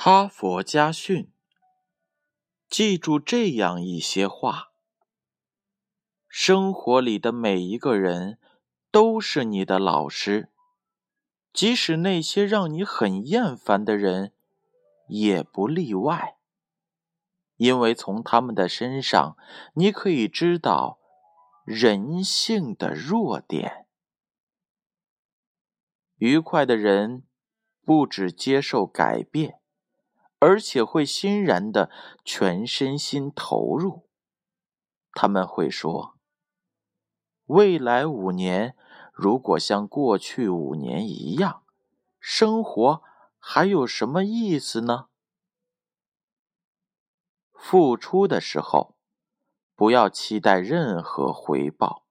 哈佛家训，记住这样一些话：生活里的每一个人都是你的老师，即使那些让你很厌烦的人，也不例外。因为从他们的身上，你可以知道人性的弱点。愉快的人不只接受改变。而且会欣然的全身心投入。他们会说：“未来五年如果像过去五年一样，生活还有什么意思呢？”付出的时候，不要期待任何回报，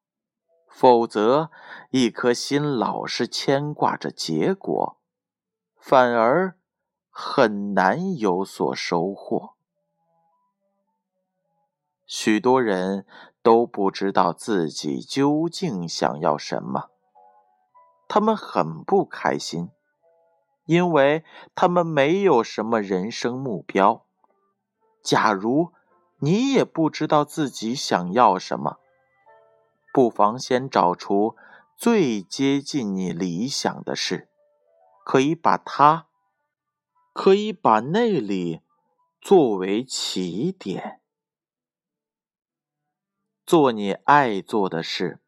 否则一颗心老是牵挂着结果，反而。很难有所收获。许多人都不知道自己究竟想要什么，他们很不开心，因为他们没有什么人生目标。假如你也不知道自己想要什么，不妨先找出最接近你理想的事，可以把它。可以把那里作为起点，做你爱做的事，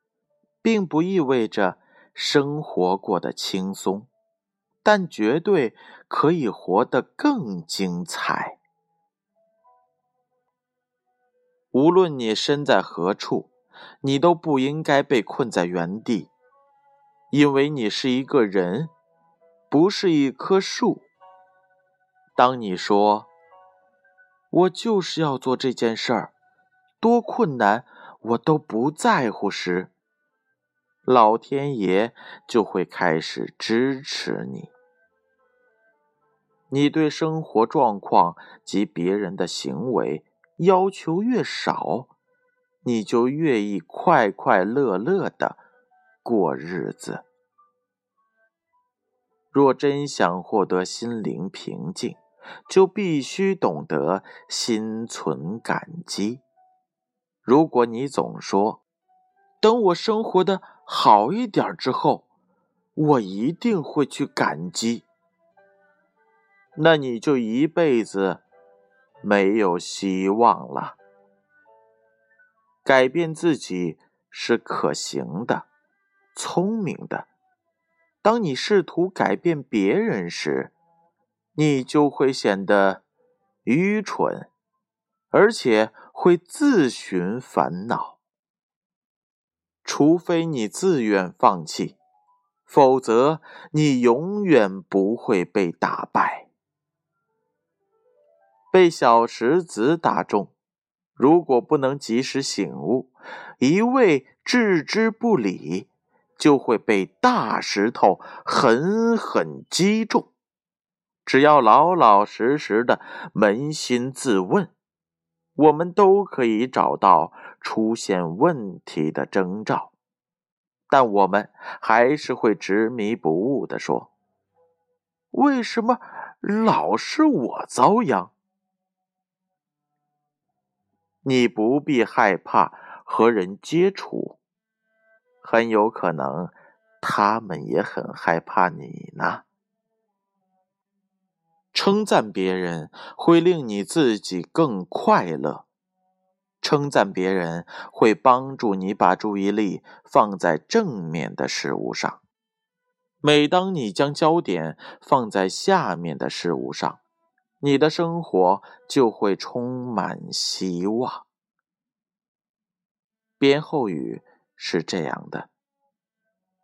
并不意味着生活过得轻松，但绝对可以活得更精彩。无论你身在何处，你都不应该被困在原地，因为你是一个人，不是一棵树。当你说“我就是要做这件事儿，多困难我都不在乎”时，老天爷就会开始支持你。你对生活状况及别人的行为要求越少，你就越易快快乐乐的过日子。若真想获得心灵平静，就必须懂得心存感激。如果你总说“等我生活的好一点之后，我一定会去感激”，那你就一辈子没有希望了。改变自己是可行的、聪明的。当你试图改变别人时，你就会显得愚蠢，而且会自寻烦恼。除非你自愿放弃，否则你永远不会被打败。被小石子打中，如果不能及时醒悟，一味置之不理，就会被大石头狠狠击中。只要老老实实的扪心自问，我们都可以找到出现问题的征兆，但我们还是会执迷不悟的说：“为什么老是我遭殃？”你不必害怕和人接触，很有可能他们也很害怕你呢。称赞别人会令你自己更快乐，称赞别人会帮助你把注意力放在正面的事物上。每当你将焦点放在下面的事物上，你的生活就会充满希望。编后语是这样的：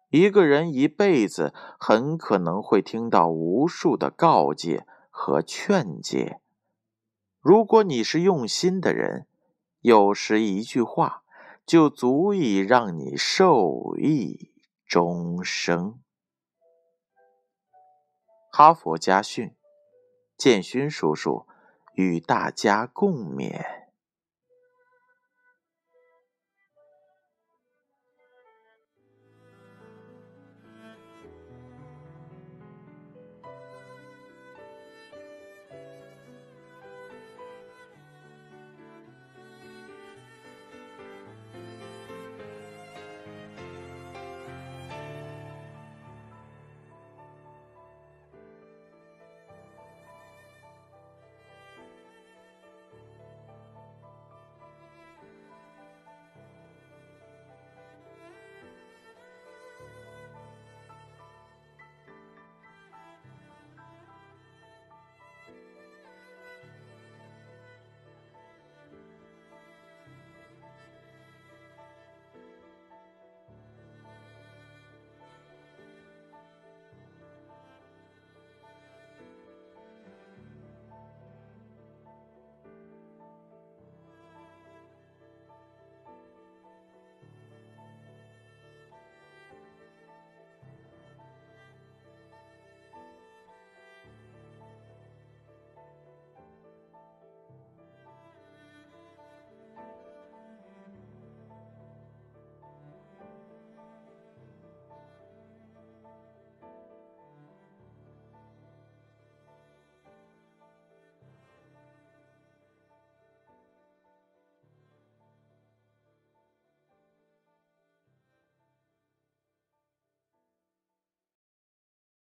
一个人一辈子很可能会听到无数的告诫。和劝诫。如果你是用心的人，有时一句话就足以让你受益终生。哈佛家训，建勋叔叔与大家共勉。